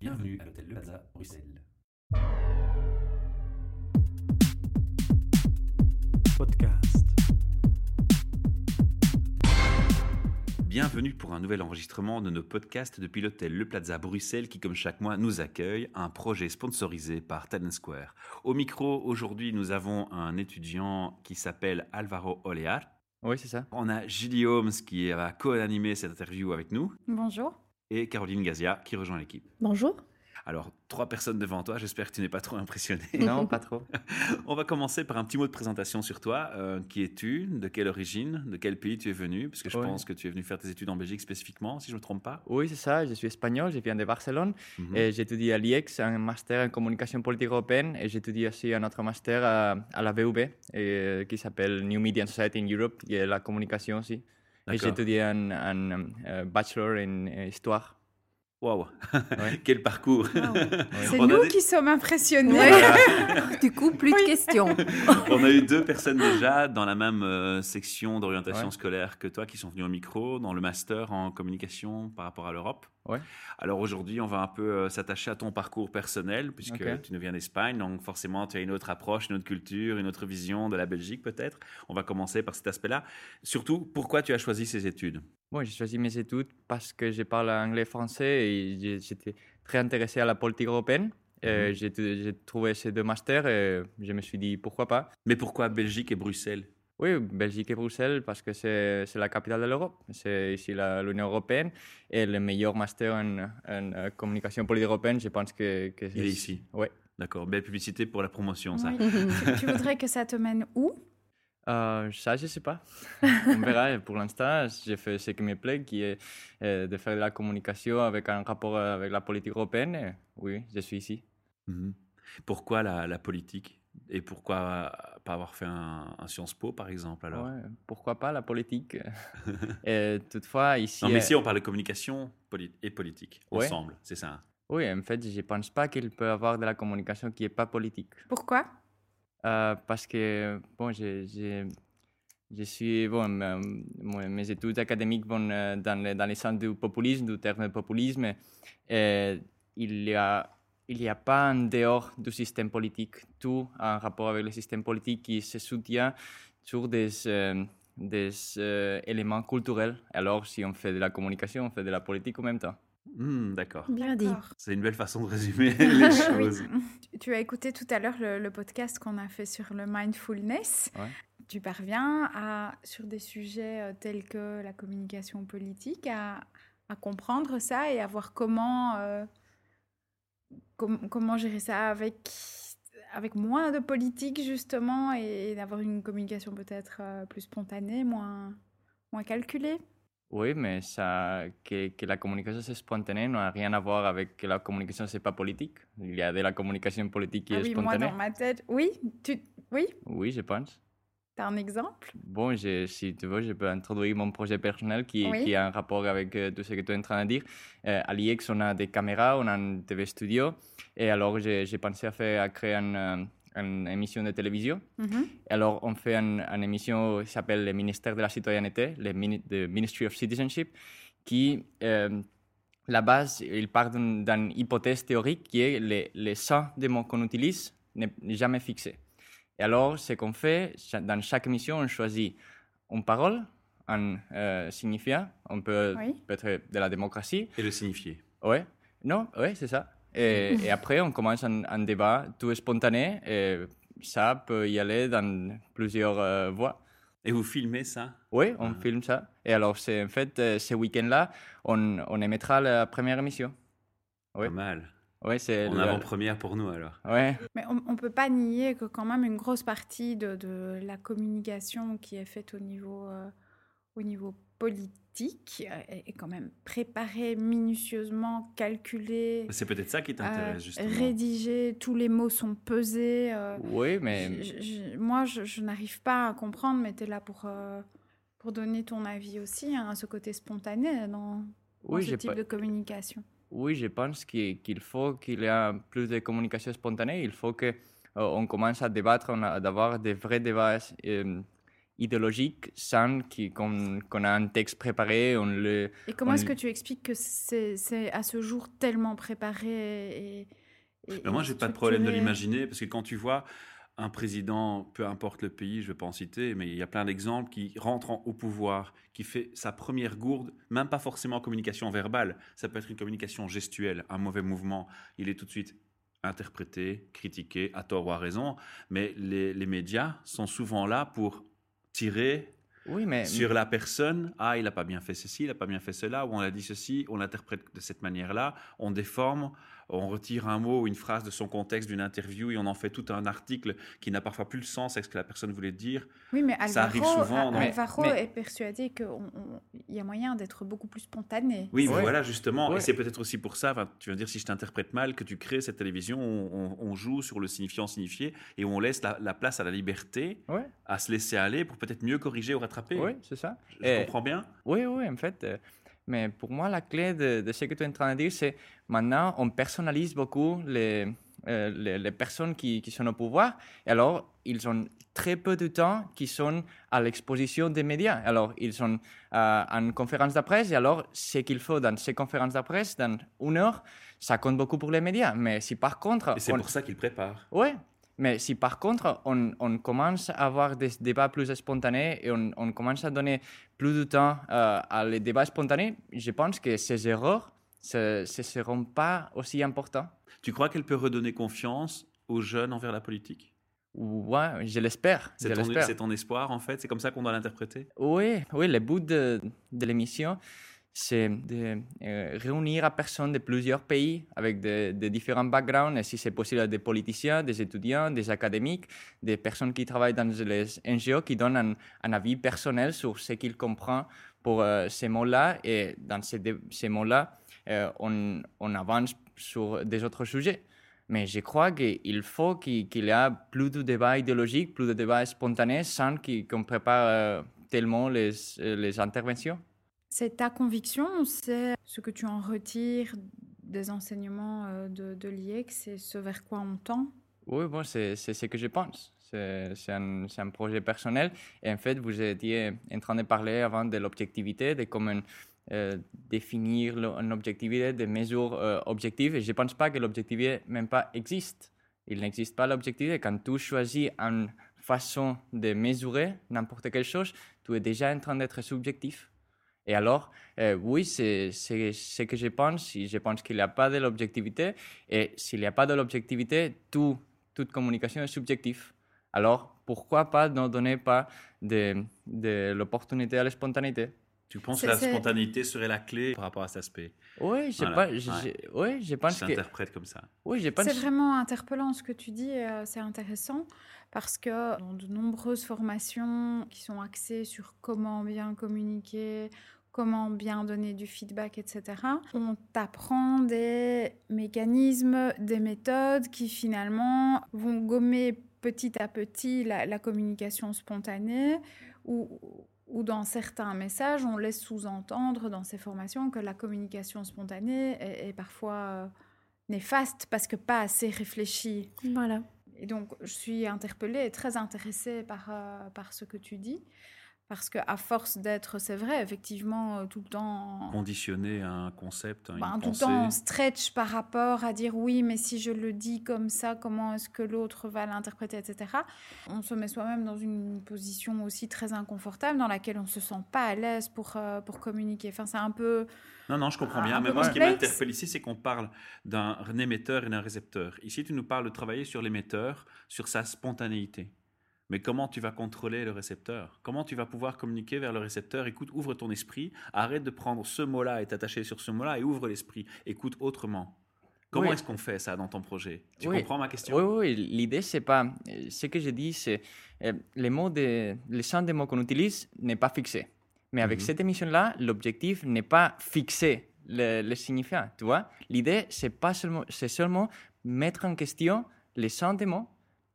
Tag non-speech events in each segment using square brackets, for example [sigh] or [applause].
Bienvenue à l'hôtel Le Plaza, Bruxelles. Podcast. Bienvenue pour un nouvel enregistrement de nos podcasts depuis l'hôtel Le Plaza Bruxelles qui, comme chaque mois, nous accueille, un projet sponsorisé par Talent Square. Au micro, aujourd'hui, nous avons un étudiant qui s'appelle Alvaro Olear. Oui, c'est ça. On a Gilly Holmes qui va co-animer cette interview avec nous Bonjour. Et Caroline Gazia qui rejoint l'équipe. Bonjour. Alors, trois personnes devant toi, j'espère que tu n'es pas trop impressionné. [laughs] Non, pas trop. [laughs] On va commencer par un petit mot de présentation sur toi. Euh, qui es-tu? De quelle origine? De quel pays tu es venu? Parce que je pense que tu es venu faire tes études en Belgique spécifiquement, si je ne me trompe pas. Oui, c'est ça. Je suis espagnol, je viens de Barcelone Mhm. et j'étudie à l'IEX un master en communication politique européenne et j'étudie aussi un autre master à, à la VUB et, qui s'appelle New Media and Society in Europe, qui est la communication aussi. D'accord. j'étudie un, un, euh, bachelor en euh, histoire. Waouh Ouais. [laughs] Quel parcours [laughs] C'est nous des- qui sommes impressionnés. Ouais. [laughs] du coup, plus de questions. On a eu deux personnes déjà dans la même euh, section d'orientation Ouais. scolaire que toi qui sont venues au micro, dans le master en communication par rapport à l'Europe. Ouais. Alors aujourd'hui, on va un peu euh, s'attacher à ton parcours personnel, puisque tu nous viens d'Espagne, donc forcément tu as une autre approche, une autre culture, une autre vision de la Belgique peut-être. On va commencer par cet aspect-là. Surtout, pourquoi tu as choisi ces études? Moi, j'ai choisi mes études parce que je parle anglais et français et j'ai- j'étais très intéressé à la politique européenne. Et Mhm. j'ai trouvé ces deux masters et je me suis dit pourquoi pas. Mais pourquoi Belgique et Bruxelles? Oui, Belgique et Bruxelles, parce que c'est c'est la capitale de l'Europe. C'est ici la- l'Union européenne. Et le meilleur master en, en, euh, communication politique européenne, je pense que, que Il est ici. Oui. D'accord, belle publicité pour la promotion, ça. Oui. tu, tu voudrais que ça te mène où? Euh, ça, je ne sais pas. [laughs] On verra. Pour l'instant, j'ai fait ce qui me plaît, qui est euh, de faire de la communication avec un rapport avec la politique européenne. Et oui, je suis ici. Mhm. Pourquoi la, la politique? Et pourquoi pas avoir fait un, un Sciences Po, par exemple, alors? Ouais, pourquoi pas la politique? [laughs] Et toutefois, ici. Non, mais euh, ici, on parle de communication et politique, Ouais. ensemble, c'est ça. hein? Oui, en fait, je ne pense pas qu'il peut y avoir de la communication qui n'est pas politique. Pourquoi? Euh, parce que bon, je, je, je suis bon, euh, mes études académiques vont euh, dans, le, dans le sens du populisme, du terme populisme. Et il y a il n'y a pas en dehors du système politique. Tout en rapport avec le système politique qui se soutient sur des, euh, des euh, éléments culturels. Alors, si on fait de la communication, on fait de la politique en même temps. Hmm, D'accord. Bien dit. C'est une belle façon de résumer [laughs] les choses. Tu- Tu as écouté tout à l'heure le, le podcast qu'on a fait sur le mindfulness. Ouais. Tu parviens à, sur des sujets euh, tels que la communication politique, à, à comprendre ça et à voir comment, euh, com- comment gérer ça avec, avec moins de politique, justement, et, d'avoir une communication peut-être euh, plus spontanée, moins, moins calculée? Oui, mais ça, que, que la communication c'est spontanée n'a rien à voir avec que la communication c'est pas politique. Il y a de la communication politique qui Ah est oui, moi, spontanée. dans ma tête, oui, tu, oui, Oui, je pense. Tu as un exemple? Bon, je- si tu veux, je peux introduire mon projet personnel qui, Oui. qui a un rapport avec euh, tout ce que tu es en train de dire. Euh, à l'IEX, on a des caméras, on a un TV studio. Et alors, j'ai pensé à, faire, à créer une, euh, une émission de télévision. Mhm. Alors, on fait une, une émission qui s'appelle le ministère de la citoyenneté, le mini- the Ministry of Citizenship, qui, euh, la base, il part d'une d'une hypothèse théorique qui est les, les 100 des mots qu'on utilise n'est jamais fixé. Et alors, ce qu'on fait, dans chaque émission, on choisit une parole, un euh, signifiant, on peut Oui. peut-être de la démocratie, Et le signifier. Ouais, non, ouais, c'est ça. Et, [laughs] et après, on commence un, un débat tout spontané et ça peut y aller dans plusieurs euh, voies. Et vous filmez ça? Oui, on Ah. filme ça. Et alors, c'est en fait, euh, ce week-end-là, on, on émettra la première émission. Oui. Pas mal. Ouais, c'est En avant-première pour nous, alors. Ouais, Mais on ne peut pas nier que quand même une grosse partie de, de la communication qui est faite au niveau, euh, au niveau politique euh, est, est quand même préparée minutieusement, calculée, C'est peut-être ça qui euh, t'intéresse, justement. rédigée, tous les mots sont pesés. euh, oui, mais je- je- moi, je, je n'arrive pas à comprendre, mais tu es là pour, euh, pour donner ton avis aussi, hein, ce côté spontané dans, ce type pas- de communication. Oui, je pense qu'il faut qu'il y ait plus de communication spontanée. Il faut que euh, on commence à débattre, d'avoir des vrais débats euh, idéologique sans qu'on qu'on a un texte préparé, on le... Et comment est-ce que tu expliques que c'est à ce jour tellement préparé et, et- moi, et j'ai pas de problème de l'imaginer parce que quand tu vois un président, peu importe le pays, je vais pas en citer, mais il y a plein d'exemples qui rentre en- au pouvoir, qui fait sa première gourde, même pas forcément en communication verbale, ça peut être une communication gestuelle, un mauvais mouvement, il est tout de suite interprété, critiqué, à tort ou à raison, mais les, les médias sont souvent là pour tirer Oui, mais... sur la personne, ah, il n'a pas bien fait ceci, il n'a pas bien fait cela, ou on a dit ceci, on l'interprète de cette manière-là, on déforme, on retire un mot ou une phrase de son contexte d'une interview et on en fait tout un article qui n'a parfois plus le sens avec ce que la personne voulait dire. Oui, mais Alvaro, Ça arrive souvent, Alvaro Mais- est persuadé qu'il y a moyen d'être beaucoup plus spontané. Oui, Ouais. voilà, justement, et c'est peut-être aussi pour ça, tu vas dire, si je t'interprète mal, que tu crées cette télévision où on, on joue sur le signifiant signifié et où on laisse la, la place à la liberté, Ouais, à se laisser aller pour peut-être mieux corriger ou rattraper. oui, c'est ça. Je Et- comprends bien Oui, oui, en fait. euh, mais pour moi, la clé de, de ce que tu es en train de dire, c'est maintenant, on personnalise beaucoup les, euh, les, les personnes qui, qui sont au pouvoir. Et alors, ils ont très peu de temps qui sont à l'exposition des médias. Alors, ils sont euh, en conférence de presse. Et alors, ce qu'il faut dans ces conférences de presse, dans une heure, ça compte beaucoup pour les médias. Mais si par contre... Et c'est on- pour ça qu'il prépare. oui, mais si par contre on, on commence à avoir des débats plus spontanés et on, on commence à donner plus de temps euh, à les débats spontanés, je pense que ces erreurs ne seront pas aussi importantes. Tu crois qu'elle peut redonner confiance aux jeunes envers la politique? Ouais, je l'espère. C'est ton, espoir, en fait? C'est comme ça qu'on doit l'interpréter? Oui, oui, le de, de l'émission, c'est de euh, réunir à personnes de plusieurs pays avec de, différents backgrounds, et si c'est possible, des politiciens, des étudiants, des académiques, des personnes qui travaillent dans les NGO, qui donnent un, avis personnel sur ce qu'ils comprennent pour euh, ces mots-là, et dans ces, mots-là, euh, on, avance sur des autres sujets. Mais je crois qu'il faut qu'il y ait plus de débats idéologiques, plus de débats spontanés, sans qu'on prépare euh, tellement les interventions. C'est ta conviction c'est ce que tu en retires des enseignements euh, de, de l'IEC C'est ce vers quoi on tend? Oui, bon, c'est ce que je pense. C'est un, un projet personnel. Et en fait, vous étiez en train de parler avant de l'objectivité, de comment euh, définir le- une objectivité, des mesures euh, objectives. Et je ne pense pas que l'objectivité même pas existe. Il n'existe pas l'objectivité. Quand tu choisis une façon de mesurer n'importe quelque chose, tu es déjà en train d'être subjectif. Et alors, euh, oui, c'est ce que je pense. Je pense qu'il n'y a pas de l'objectivité. Et s'il n'y a pas de l'objectivité, tout, toute communication est subjective. Alors, pourquoi pas ne donner pas de, de l'opportunité à la spontanéité? Tu penses que la spontanéité serait la clé par rapport à cet aspect? Oui, je, Voilà, pas, je, ouais. je- oui, je pense que... comme ça. Oui, je pense... C'est vraiment interpellant ce que tu dis, euh, c'est intéressant parce que dans de nombreuses formations qui sont axées sur comment bien communiquer, comment bien donner du feedback, etc., on t'apprend des mécanismes, des méthodes qui finalement vont gommer petit à petit la, la communication spontanée ou, ou dans certains messages, on laisse sous-entendre dans ces formations que la communication spontanée est, est parfois... euh, néfaste parce que pas assez réfléchi. Voilà. Et donc, je suis interpellée et très intéressée par, euh, par ce que tu dis. Parce qu'à force d'être, c'est vrai, effectivement, euh, tout le temps, Conditionner un concept, une ben, tout le temps on stretch par rapport à dire oui, mais si je le dis comme ça, comment est-ce que l'autre va l'interpréter, etc. On se met soi-même dans une position aussi très inconfortable dans laquelle on se sent pas à l'aise pour, euh, pour communiquer. Enfin, c'est un peu... Non, non, je comprends bien. Mais moi, ce qui m'interpelle ici, c'est qu'on parle d'un émetteur et d'un récepteur. Ici, tu nous parles de travailler sur l'émetteur, sur sa spontanéité. Mais comment tu vas contrôler le récepteur? Comment tu vas pouvoir communiquer vers le récepteur? Écoute, ouvre ton esprit, arrête de prendre ce mot-là et t'attacher sur ce mot-là et ouvre l'esprit. Écoute autrement. Comment Oui. est-ce qu'on fait ça dans ton projet? Tu Oui. comprends ma question? Oui, oui, l'idée, c'est pas. Ce que je dis, c'est. euh, les mots de. Le champ des mots qu'on utilise n'est pas fixé. Mais avec Mhm. cette émission-là, l'objectif n'est pas fixer le, le signifiant. Tu vois? L'idée, c'est pas seulement. C'est seulement mettre en question les mots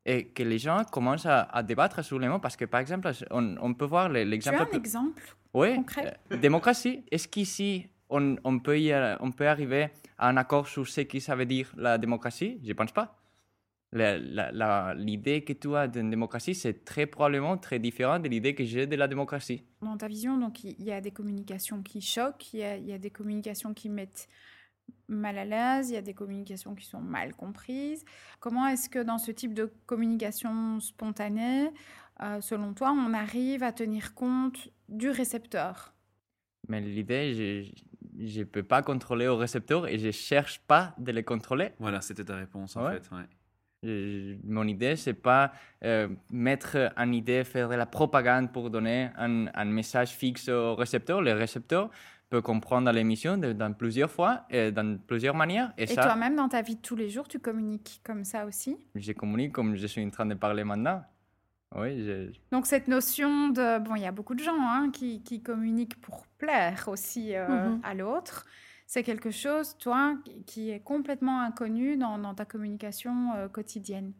et que les gens commencent à, à débattre sur les mots. Parce que, par exemple, on, on peut voir le- Tu l'exemple. as un exemple oui, concret euh, démocratie. Est-ce qu'ici, on, on, peut y, on peut arriver à un accord sur ce que ça veut dire la démocratie? Je ne pense pas. l'idée que tu as d'une démocratie, c'est très probablement très différent de l'idée que j'ai de la démocratie. Dans ta vision, donc il y, a des communications qui choquent, il y a, des communications qui mettent mal à l'aise, il y a des communications qui sont mal comprises. Comment est-ce que dans ce type de communication spontanée, euh, selon toi, on arrive à tenir compte du récepteur? Mais l'idée, je ne peux pas contrôler au récepteur et je ne cherche pas de le contrôler. Voilà, c'était ta réponse en fait. Ouais mon idée, c'est pas euh, mettre une idée, faire de la propagande pour donner un, un message fixe au récepteur. Le récepteur peut comprendre l'émission dans plusieurs fois et dans plusieurs manières. Et, et toi-même, dans ta vie de tous les jours, tu communiques comme ça aussi? Je communique comme je suis en train de parler maintenant. Oui, Donc cette notion de... Bon, il y a beaucoup de gens hein, qui, qui, communiquent pour plaire aussi euh, mm-hmm. à l'autre c'est quelque chose, toi, qui est complètement inconnu dans, ta communication euh, quotidienne?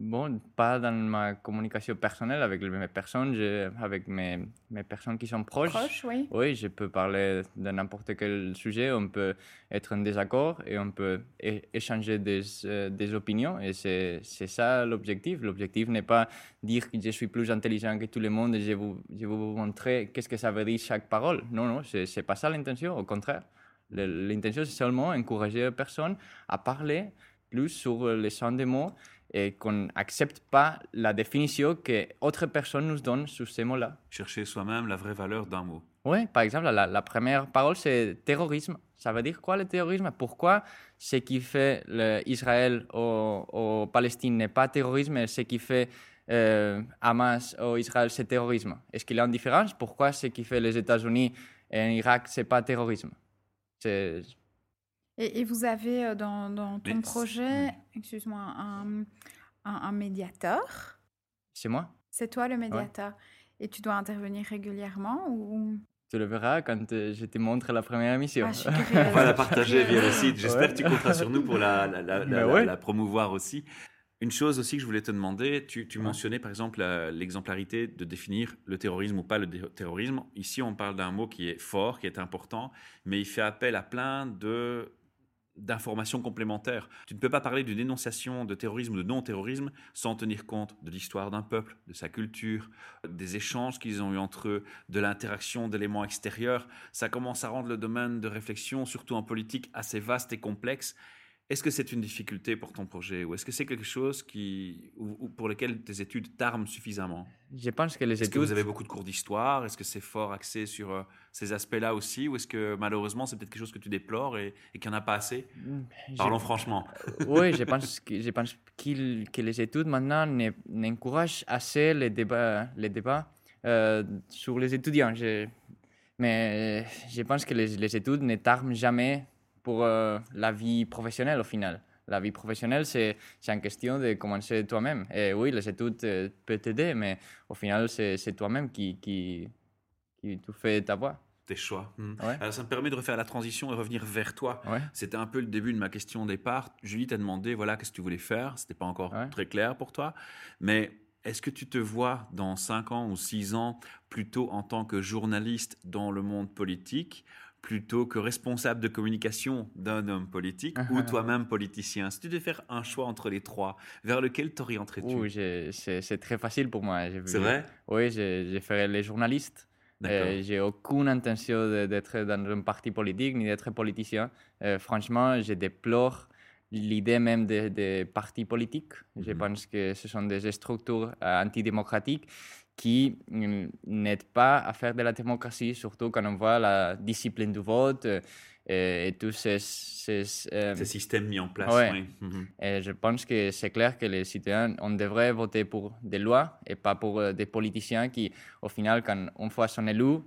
Bon, pas dans ma communication personnelle avec mes personnes, avec mes, mes, personnes qui sont proches. Proches, oui. Oui, je peux parler de n'importe quel sujet, on peut être en désaccord et on peut échanger des, euh, des opinions. Et c'est ça l'objectif. L'objectif n'est pas dire que je suis plus intelligent que tout le monde et je vais vous, je vous montrer qu'est-ce que ça veut dire chaque parole. Non, non, c'est pas ça l'intention, au contraire. L'intention, c'est seulement encourager les personnes à parler plus sur les sens des mots et qu'on n'accepte pas la définition que autre personne nous donne sur ces mots-là. Chercher soi-même la vraie valeur d'un mot. Oui, par exemple, la, première parole, c'est terrorisme. Ça veut dire quoi le terrorisme? Pourquoi ce qui fait Israël au, Palestine n'est pas terrorisme et ce qui fait euh, Hamas au Israël, c'est terrorisme? Est-ce qu'il y a une différence? Pourquoi ce qui fait les États-Unis en Irak, c'est pas terrorisme? Et, et, vous avez euh, dans, dans ton projet, excuse-moi, un, un, médiateur C'est moi. C'est toi le médiateur. Et tu dois intervenir régulièrement ou? Tu le verras quand euh, je te montre la première émission. Ah, [laughs] On va la partager via le site. J'espère que tu compteras sur nous pour la, la, la, la promouvoir aussi. Une chose aussi que je voulais te demander, tu, mentionnais par exemple l'exemplarité de définir le terrorisme ou pas le terrorisme. Ici, on parle d'un mot qui est fort, qui est important, mais il fait appel à plein de d'informations complémentaires. Tu ne peux pas parler d'une dénonciation de terrorisme ou de non-terrorisme sans tenir compte de l'histoire d'un peuple, de sa culture, des échanges qu'ils ont eu entre eux, de l'interaction d'éléments extérieurs. Ça commence à rendre le domaine de réflexion, surtout en politique, assez vaste et complexe. Est-ce que c'est une difficulté pour ton projet ou est-ce que c'est quelque chose qui, ou, pour lequel tes études t'arment suffisamment? Je pense que les études... Est-ce que vous avez beaucoup de cours d'histoire? Est-ce que c'est fort axé sur euh, ces aspects-là aussi Ou est-ce que malheureusement c'est peut-être quelque chose que tu déplores et, qu'il n'y en a pas assez? Mm, Parlons franchement. Euh, oui, je pense, que, je pense que les études maintenant n'encouragent assez les débats, les débats euh, sur les étudiants. Mais je pense que les, les études ne t'arment jamais pour euh, la vie professionnelle au final. La vie professionnelle, c'est une question de commencer toi-même. Et oui, les études euh, peuvent t'aider, mais au final, c'est toi-même qui, qui, qui fait ta voix tes choix. Hmm. Alors ça me permet de refaire la transition et revenir vers toi. C'était un peu le début de ma question au départ. Julie t'a demandé voilà qu'est-ce que tu voulais faire? C'était pas encore très clair pour toi, mais est-ce que tu te vois dans 5 ans ou 6 ans plutôt en tant que journaliste dans le monde politique plutôt que responsable de communication d'un homme politique ou toi-même politicien Si tu devais faire un choix entre les trois, vers lequel t'orienterais-tu? C'est très facile pour moi. C'est vrai? Oui, je, ferais les journalistes. Euh, j'ai aucune intention d'être dans un parti politique ni d'être politicien. Euh, franchement, je déplore l'idée même des, partis politiques. Je mhm. pense que ce sont des structures euh, antidémocratiques qui n'aident pas à faire de la démocratie, surtout quand on voit la discipline du vote euh, et, tous ces, ces, euh, ces, systèmes mis en place. Oui. Mhm. Et je pense que c'est clair que les citoyens, on devrait voter pour des lois et pas pour euh, des politiciens qui, au final, quand on fois son élu,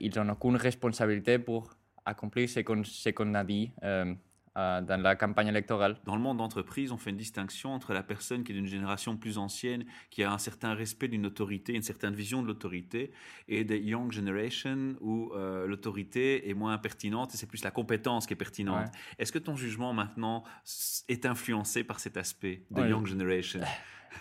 ils n'ont aucune responsabilité pour accomplir ce qu'on a dit euh, dans la campagne électorale. Dans le monde d'entreprise, on fait une distinction entre la personne qui est d'une génération plus ancienne, qui a un certain respect d'une autorité, une certaine vision de l'autorité, et des young generation où euh, l'autorité est moins pertinente et c'est plus la compétence qui est pertinente. Est-ce que ton jugement maintenant est influencé par cet aspect de young generation? [laughs]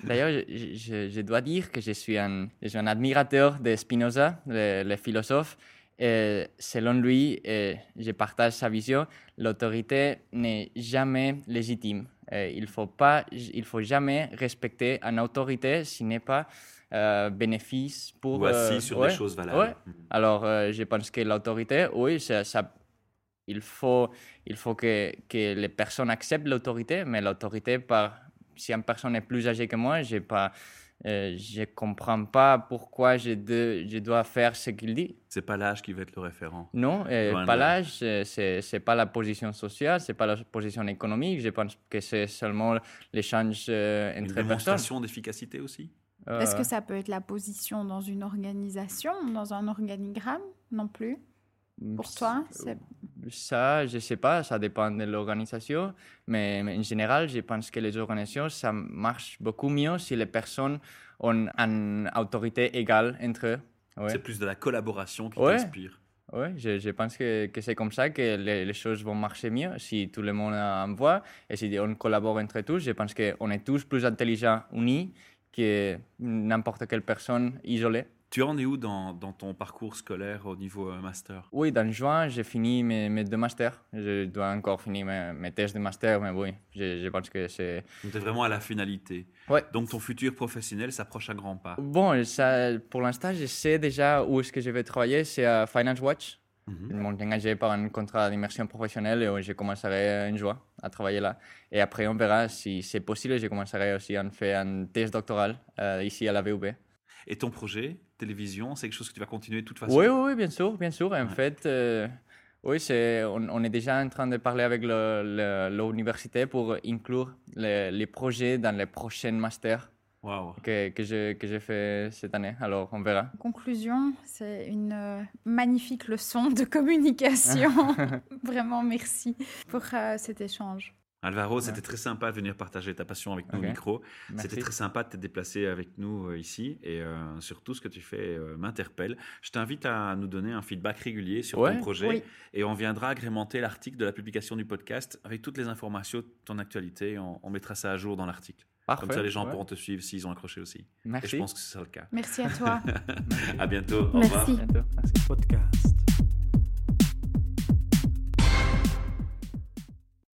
D'ailleurs, je, dois dire que je suis un, un admirateur de Spinoza, le philosophe, et selon lui, et je partage sa vision, l'autorité n'est jamais légitime. Euh, il faut pas, il faut jamais respecter une autorité s'il n'est pas euh, bénéfice pour. Voici euh, sur ouais, des choses valables. ouais. Mhm. Alors, euh, je pense que l'autorité, oui, ça, ça- il faut, il faut que, que les personnes acceptent l'autorité, mais l'autorité, par, si une personne est plus âgée que moi, j'ai pas, euh, je ne comprends pas pourquoi je, de- je dois faire ce qu'il dit. C'est pas l'âge qui va être le référent. Non, euh, de pas l'âge, c'est- c'est pas la position sociale, c'est pas la position économique. Je pense que c'est seulement l'échange euh, Une entre personnes. démonstration d'efficacité aussi? Est-ce Euh, que ça peut être la position dans une organisation, dans un organigramme non plus? Pour toi, c'est- Ça, je sais pas, ça dépend de l'organisation, mais, mais en général, je pense que les organisations, ça marche beaucoup mieux si les personnes ont une autorité égale entre eux. Ouais. C'est plus de la collaboration qui Ouais. t'inspire. Oui, je, je pense que, que c'est comme ça que les, les choses vont marcher mieux. Si tout le monde a une voix et si on collabore entre tous, je pense qu'on est tous plus intelligents unis que n'importe quelle personne isolée. Tu en es où dans, dans ton parcours scolaire au niveau euh, master? Oui, dans juin, j'ai fini mes, mes deux masters. Je dois encore finir mes, mes tests de master, mais oui, je, je pense que c'est... Donc tu es vraiment à la finalité. Ouais. Donc ton futur professionnel s'approche à grands pas. Bon, ça, pour l'instant, je sais déjà où est-ce que je vais travailler. C'est à Finance Watch. Mhm. Ils m'ont engagé par un contrat d'immersion professionnelle et je commencerai une joie à travailler là. Et après, on verra si c'est possible. Je commencerai aussi à faire un test doctoral euh, ici à la VUB. Et ton projet, télévision, c'est quelque chose que tu vas continuer de toute façon? Oui, oui, oui, bien sûr, bien sûr. En Ouais. fait, euh, oui, c'est, on, on est déjà en train de parler avec le- le- l'université pour inclure les, les projets dans les prochains masters Waouh. que, que, j'ai fait cette année. Alors, on verra. Conclusion, c'est une euh, magnifique leçon de communication. [laughs] Vraiment, merci pour euh, cet échange. Alvaro, c'était très sympa de venir partager ta passion avec nous au micro. C'était très sympa de te déplacer avec nous euh, ici et euh, surtout ce que tu fais euh, m'interpelle. Je t'invite à nous donner un feedback régulier sur Ouais. ton projet Oui. et on viendra agrémenter l'article de la publication du podcast avec toutes les informations de ton actualité. On, on mettra ça à jour dans l'article. Parfait. Comme ça, les gens ouais. pourront te suivre s'ils ont accroché aussi. Et Merci. je pense que c'est ça le cas. Merci à toi. [laughs] À bientôt. Au revoir. Merci. À bientôt. Merci. podcast.